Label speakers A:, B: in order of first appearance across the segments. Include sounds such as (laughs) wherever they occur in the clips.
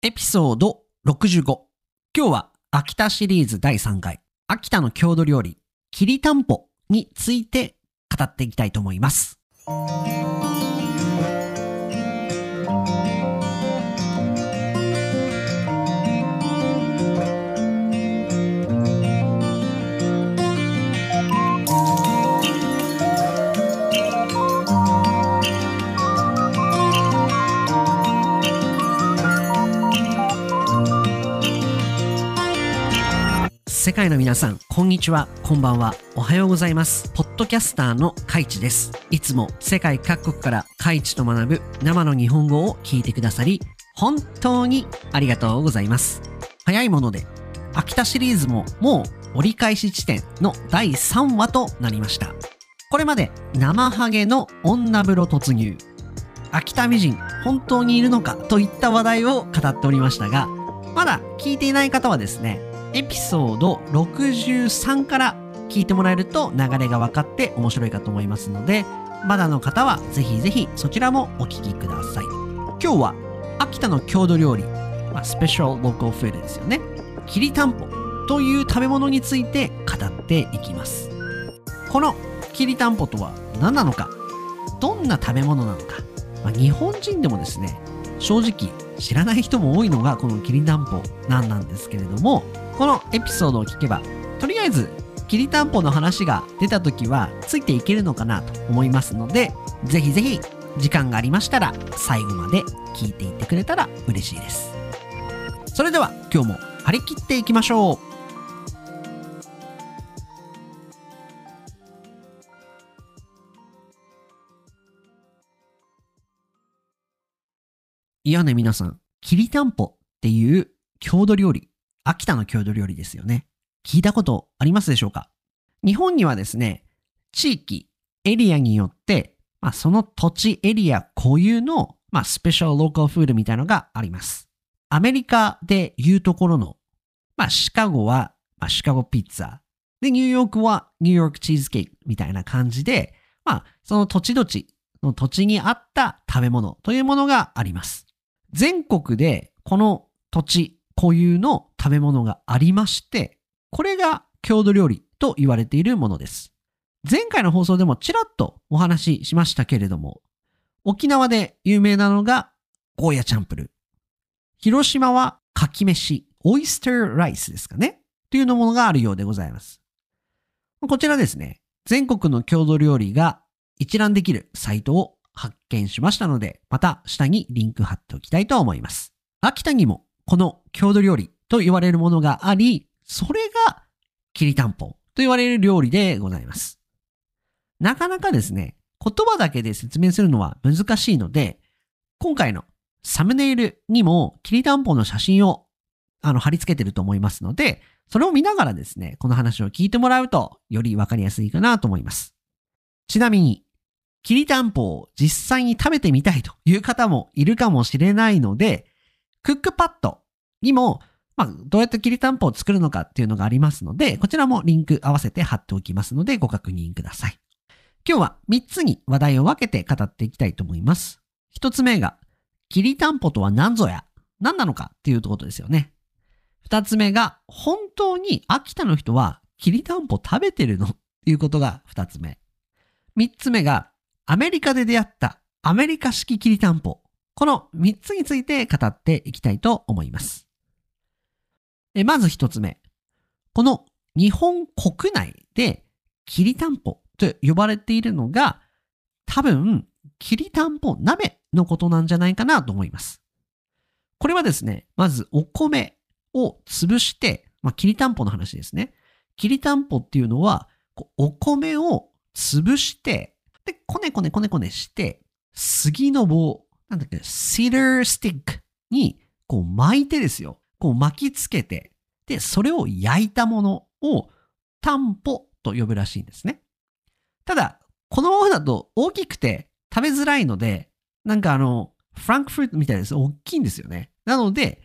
A: エピソード65。今日は秋田シリーズ第3回、秋田の郷土料理、きりたんぽについて語っていきたいと思います。世界の皆さん、こんにちは、こんばんは、おはようございます。ポッドキャスターのカイチです。いつも世界各国からカイチと学ぶ生の日本語を聞いてくださり、本当にありがとうございます。早いもので、秋田シリーズももう折り返し地点の第3話となりました。これまで生ハゲの女風呂突入、秋田美人本当にいるのかといった話題を語っておりましたが、まだ聞いていない方はですね、エピソード63から聞いてもらえると流れが分かって面白いかと思いますので、まだの方はぜひぜひそちらもお聞きください。今日は秋田の郷土料理、スペシャルローカルフードですよね。きりたんぽという食べ物について語っていきます。このきりたんぽとは何なのか、どんな食べ物なのか、まあ、日本人でもですね、正直知らない人も多いのがこのきりたんぽなんなんですけれども、このエピソードを聞けば、とりあえず、きりたんぽの話が出た時はついていけるのかなと思いますので、ぜひぜひ時間がありましたら最後まで聞いていってくれたら嬉しいです。それでは今日も張り切っていきましょう。いやね皆さん、きりたんぽっていう郷土料理、秋田の郷土料理ですよね。聞いたことありますでしょうか？日本にはですね、地域、エリアによって、まあ、その土地エリア固有の、まあ、スペシャルローカルフードみたいなのがあります。アメリカでいうところの、まあ、シカゴは、まあ、シカゴピッツァ。で、ニューヨークはニューヨークチーズケーキみたいな感じで、まあ、その土地土地の土地に合った食べ物というものがあります。全国でこの土地固有の食べ物がありまして、これが郷土料理と言われているものです。前回の放送でもちらっとお話ししましたけれども、沖縄で有名なのがゴーヤチャンプル。広島はかき飯、オイスターライスですかね。というのものがあるようでございます。こちらですね、全国の郷土料理が一覧できるサイトを発見しましたので、また下にリンク貼っておきたいと思います。秋田にもこの郷土料理と言われるものがあり、それがきりたんぽと言われる料理でございます。なかなかですね、言葉だけで説明するのは難しいので、今回のサムネイルにもきりたんぽの写真をあの貼り付けてると思いますので、それを見ながらですね、この話を聞いてもらうとよりわかりやすいかなと思います。ちなみに、きりたんぽを実際に食べてみたいという方もいるかもしれないので、クックパッドにも、まあ、どうやってきりたんぽを作るのかっていうのがありますので、こちらもリンク合わせて貼っておきますのでご確認ください。今日は3つに話題を分けて語っていきたいと思います。1つ目が、きりたんぽとは何ぞや？何なのかっていうことですよね。2つ目が、本当に秋田の人はきりたんぽ食べてるのっていうことが2つ目。3つ目が、アメリカで出会ったアメリカ式きりたんぽ。この3つについて語っていきたいと思います。えまず1つ目。この日本国内できりたんぽと呼ばれているのが多分きりたんぽ鍋のことなんじゃないかなと思います。これはですね、まずお米を潰して、まあ、きりたんぽの話ですね。きりたんぽっていうのはお米を潰して、で、こねこねこねこねして、杉の棒、なんだっけ、シダースティックにこう巻いてですよ。こう巻きつけて、で、それを焼いたものをタンポと呼ぶらしいんですね。ただ、このままだと大きくて食べづらいので、なんかあの、フランクフルートみたいです。大きいんですよね。なので、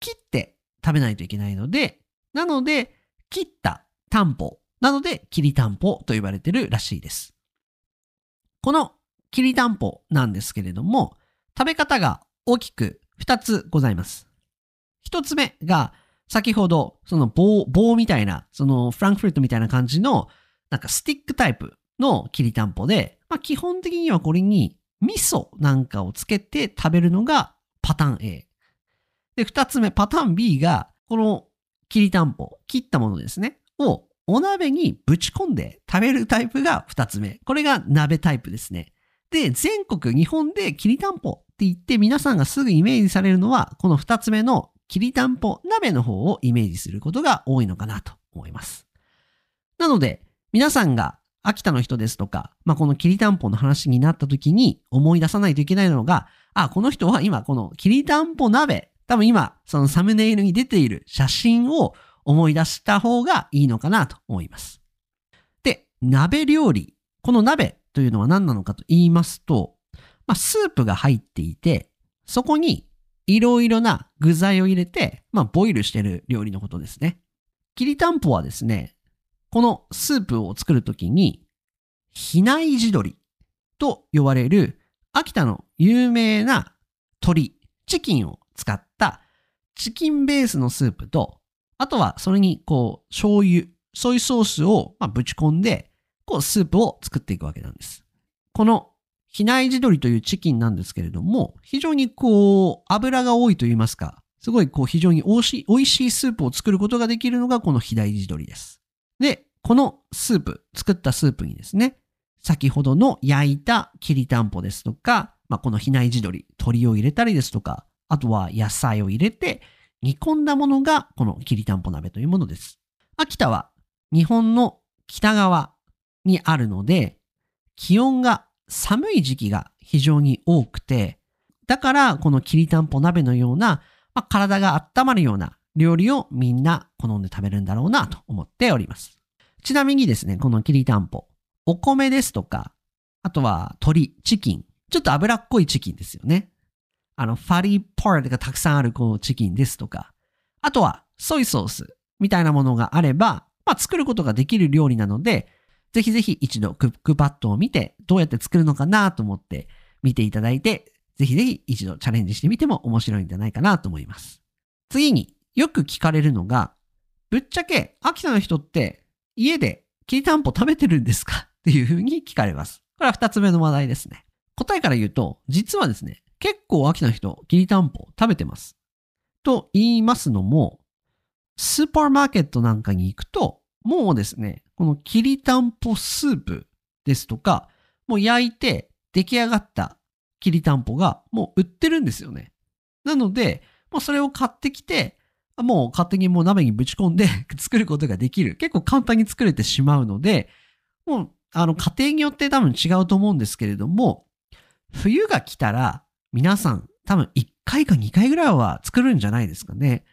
A: 切って食べないといけないので、なので、切ったタンポなので、きりたんぽと呼ばれてるらしいです。このきりたんぽなんですけれども、食べ方が大きく2つございます。一つ目が、先ほど、その棒、棒みたいな、そのフランクフルトみたいな感じの、なんかスティックタイプのきりたんぽで、まあ基本的にはこれに味噌なんかをつけて食べるのがパターン A。で、二つ目、パターン B が、このきりたんぽ、切ったものですね、をお鍋にぶち込んで食べるタイプが二つ目。これが鍋タイプですね。で、全国、日本できりたんぽって言って皆さんがすぐイメージされるのは、この二つ目のきりたんぽ鍋の方をイメージすることが多いのかなと思います。なので、皆さんが秋田の人ですとか、まあ、このきりたんぽの話になった時に思い出さないといけないのが、あ、この人は今このきりたんぽ鍋、多分今そのサムネイルに出ている写真を思い出した方がいいのかなと思います。で、鍋料理。この鍋というのは何なのかと言いますと、まあ、スープが入っていて、そこにいろいろな具材を入れて、まあ、ボイルしてる料理のことですね。きりたんぽはですね、このスープを作るときに、比内地鶏と呼ばれる秋田の有名な鶏、チキンを使ったチキンベースのスープと、あとはそれにこう醤油、ソイソースをまぶち込んで、こうスープを作っていくわけなんです。この比内地鶏というチキンなんですけれども、非常にこう油が多いと言いますか、すごいこう非常に美味しい、スープを作ることができるのがこの比内地鶏です。で、このスープ、作ったスープにですね、先ほどの焼いたきりたんぽですとか、まあ、この比内地鶏、鶏を入れたりですとか、あとは野菜を入れて煮込んだものがこのきりたんぽ鍋というものです。秋田は日本の北側にあるので、気温が寒い時期が非常に多くて、だからこのきりたんぽ鍋のような、まあ、体が温まるような料理をみんな好んで食べるんだろうなと思っております。ちなみにですね、このきりたんぽ、お米ですとか、あとは鶏、チキン、ちょっと脂っこいチキンですよね。あの、ファリーパートがたくさんあるこのチキンですとか、あとはソイソースみたいなものがあれば、まあ作ることができる料理なので、ぜひぜひ一度クックパッドを見て、どうやって作るのかなと思って見ていただいて、ぜひぜひ一度チャレンジしてみても面白いんじゃないかなと思います。次によく聞かれるのが、ぶっちゃけ秋田の人って家できりたんぽ食べてるんですか？(laughs) っていうふうに聞かれます。これは二つ目の話題ですね。答えから言うと、実はですね、結構秋田の人、きりたんぽ食べてます。と言いますのも、スーパーマーケットなんかに行くと、もうですね、このきりたんぽスープですとか、もう焼いて出来上がったきりたんぽがもう売ってるんですよね。なので、もうそれを買ってきて、もう勝手にもう鍋にぶち込んで (laughs) 作ることができる。結構簡単に作れてしまうので、もう、あの、家庭によって多分違うと思うんですけれども、冬が来たら、皆さん多分1回か2回ぐらいは作るんじゃないですかね。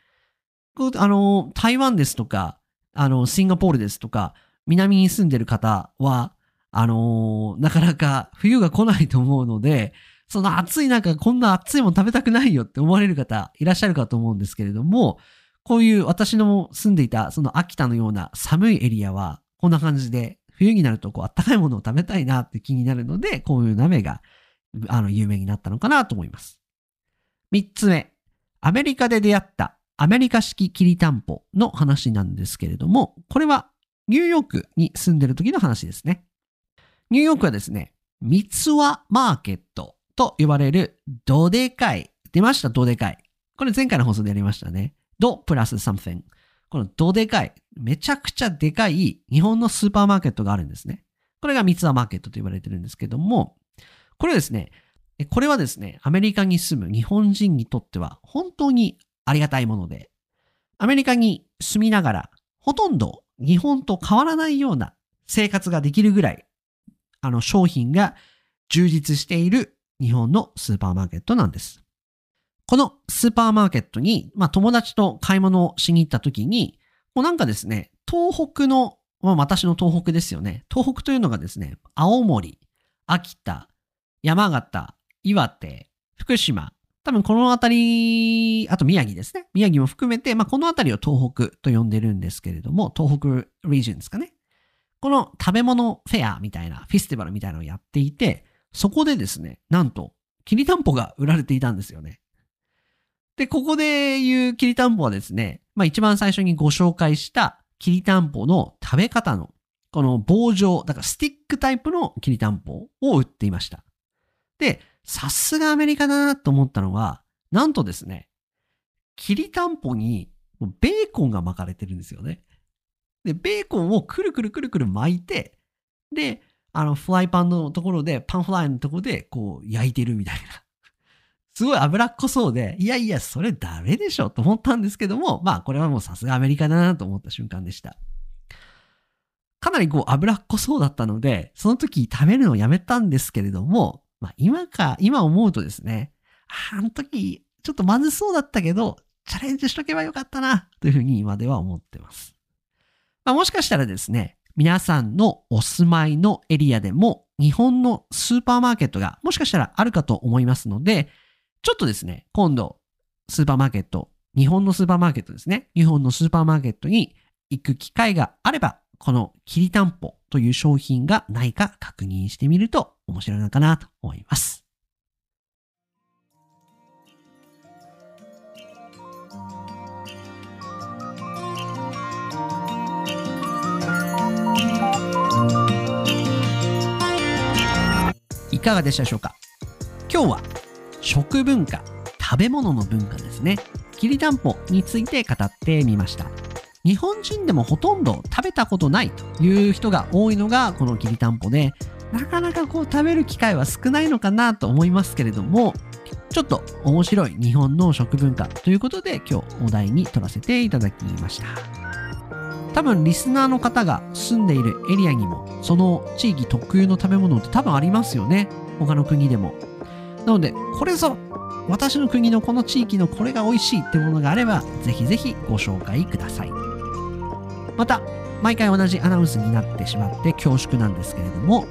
A: あの、台湾ですとか、あの、シンガポールですとか、南に住んでる方は、あのなかなか冬が来ないと思うので、その暑い中、こんな暑いもん食べたくないよって思われる方いらっしゃるかと思うんですけれども、こういう私の住んでいたその秋田のような寒いエリアは、こんな感じで、冬になるとこう暖かいものを食べたいなって気になるので、こういう鍋が、あの、有名になったのかなと思います。三つ目、アメリカで出会ったアメリカ式きりたんぽの話なんですけれども、これはニューヨークに住んでる時の話ですね。ニューヨークはですね、三つ輪マーケットと呼ばれるどでかい。出ましたどでかい。これ前回の放送でやりましたね。どプラス something。このどでかい。めちゃくちゃでかい日本のスーパーマーケットがあるんですね。これが三つ葉マーケットと言われてるんですけども、これですね、これはですね、アメリカに住む日本人にとっては本当にありがたいもので、アメリカに住みながら、ほとんど日本と変わらないような生活ができるぐらい、あの商品が充実している日本のスーパーマーケットなんです。このスーパーマーケットに、まあ、友達と買い物をしに行った時に、もうなんかですね、東北の、まあ、私の東北ですよね。東北というのがですね、青森、秋田、山形、岩手、福島、多分この辺り、あと宮城ですね。宮城も含めて、まあ、この辺りを東北と呼んでるんですけれども、東北リージョンですかね。この食べ物フェアみたいな、フェスティバルみたいなのをやっていて、そこでですね、なんと、きりたんぽが売られていたんですよね。で、ここで言うきりたんぽはですね、まあ一番最初にご紹介したきりたんぽの食べ方の、この棒状、だからスティックタイプのきりたんぽを売っていました。で、さすがアメリカだなと思ったのは、なんとですね、きりたんぽにベーコンが巻かれてるんですよね。で、ベーコンをくるくるくるくる巻いて、で、あの、フライパンのところで、パンフライのところで、こう、焼いてるみたいな。(laughs) すごい脂っこそうで、いやいや、それダメでしょと思ったんですけども、まあ、これはもうさすがアメリカだなと思った瞬間でした。かなりこう、脂っこそうだったので、その時食べるのをやめたんですけれども、まあ、今か、今思うとですね、あの時、ちょっとまずそうだったけど、チャレンジしとけばよかったな、というふうに今では思ってます。まあ、もしかしたらですね、皆さんのお住まいのエリアでも日本のスーパーマーケットがもしかしたらあるかと思いますので、ちょっとですね、今度スーパーマーケット、日本のスーパーマーケットですね、日本のスーパーマーケットに行く機会があれば、このきりたんぽという商品がないか確認してみると面白いのかなと思います。いかがでしたでしょうか？今日は食文化、食べ物の文化ですね。きりたんぽについて語ってみました。日本人でもほとんど食べたことないという人が多いのがこのきりたんぽで、なかなかこう食べる機会は少ないのかなと思いますけれども、ちょっと面白い日本の食文化ということで今日お題に取らせていただきました。多分リスナーの方が住んでいるエリアにもその地域特有の食べ物って多分ありますよね。他の国でも。なので、これぞ私の国のこの地域のこれが美味しいってものがあれば、ぜひぜひご紹介ください。また、毎回同じアナウンスになってしまって恐縮なんですけれども、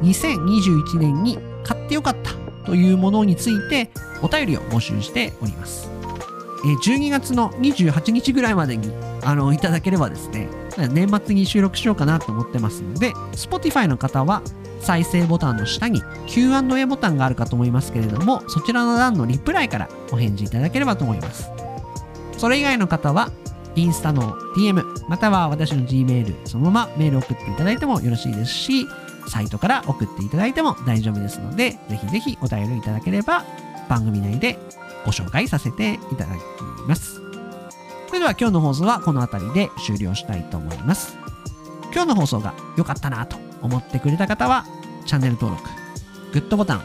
A: 2021年に買ってよかったというものについてお便りを募集しております。12月の28日ぐらいまでにあのいただければですね、年末に収録しようかなと思ってますので、Spotify の方は再生ボタンの下に Q&A ボタンがあるかと思いますけれども、そちらの欄のリプライからお返事いただければと思います。それ以外の方は、インスタの DM、または私の Gmail、そのままメール送っていただいてもよろしいですし、サイトから送っていただいても大丈夫ですので、ぜひぜひお便りいただければ番組内でご紹介させていただきます。それでは今日の放送はこの辺りで終了したいと思います。今日の放送が良かったなと思ってくれた方は、チャンネル登録、グッドボタン、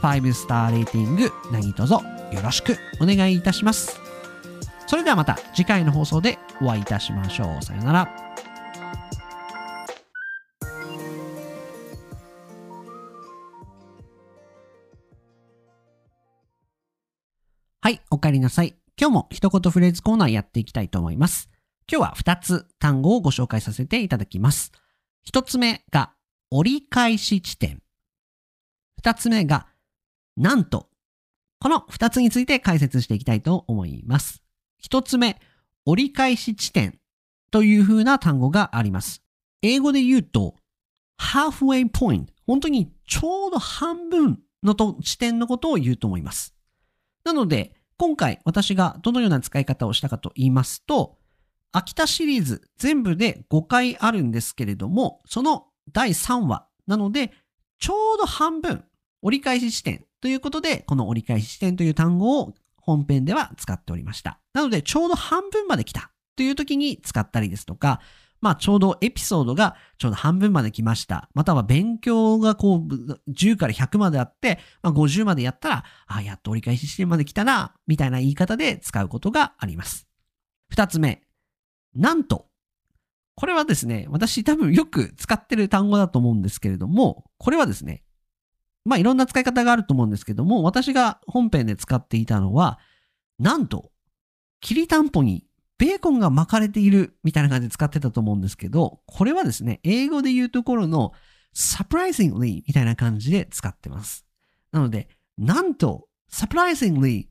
A: 5スターレーティング何卒よろしくお願いいたします。それではまた次回の放送でお会いいたしましょう。さよなら。はい、お帰りなさい。今日も一言フレーズコーナーやっていきたいと思います。今日は2つ単語をご紹介させていただきます。1つ目が折り返し地点。2つ目がなんと。この2つについて解説していきたいと思います。1つ目、折り返し地点という風な単語があります。英語で言うと halfway point。本当にちょうど半分のと地点のことを言うと思います。なので、今回私がどのような使い方をしたかと言いますと、秋田シリーズ全部で5回あるんですけれども、その第3話なので、ちょうど半分折り返し地点ということで、この折り返し地点という単語を本編では使っておりました。なので、ちょうど半分まで来たという時に使ったりですとか、まあちょうどエピソードがちょうど半分まで来ました。または勉強がこう10から100まであって、まあ、50までやったら、あやっと折り返し地点まで来たな、みたいな言い方で使うことがあります。二つ目。なんと。これはですね、私多分よく使ってる単語だと思うんですけれども、これはですね、まあいろんな使い方があると思うんですけども、私が本編で使っていたのは、なんと、きりたんぽにベーコンが巻かれているみたいな感じで使ってたと思うんですけど、これはですね、英語で言うところの surprisingly みたいな感じで使ってます。なので、なんと、surprisingly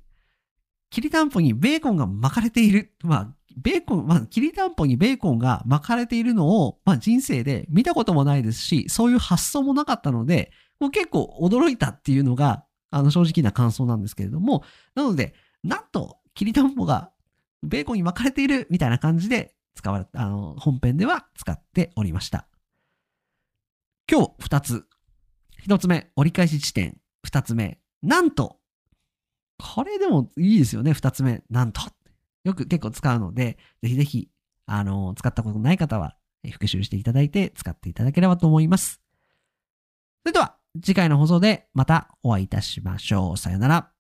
A: きりたんぽにベーコンが巻かれている。まあ、ベーコン、まあ、きりたんぽにベーコンが巻かれているのを、まあ、人生で見たこともないですし、そういう発想もなかったので、う結構驚いたっていうのが、あの、正直な感想なんですけれども、なので、なんと、きりたんぽがベーコンに巻かれているみたいな感じで使われあの、本編では使っておりました。今日二つ。一つ目、折り返し地点。二つ目、なんと。これでもいいですよね、二つ目。なんと。よく結構使うので、ぜひぜひ、あの、使ったことない方は、復習していただいて使っていただければと思います。それでは、次回の放送でまたお会いいたしましょう。さよなら。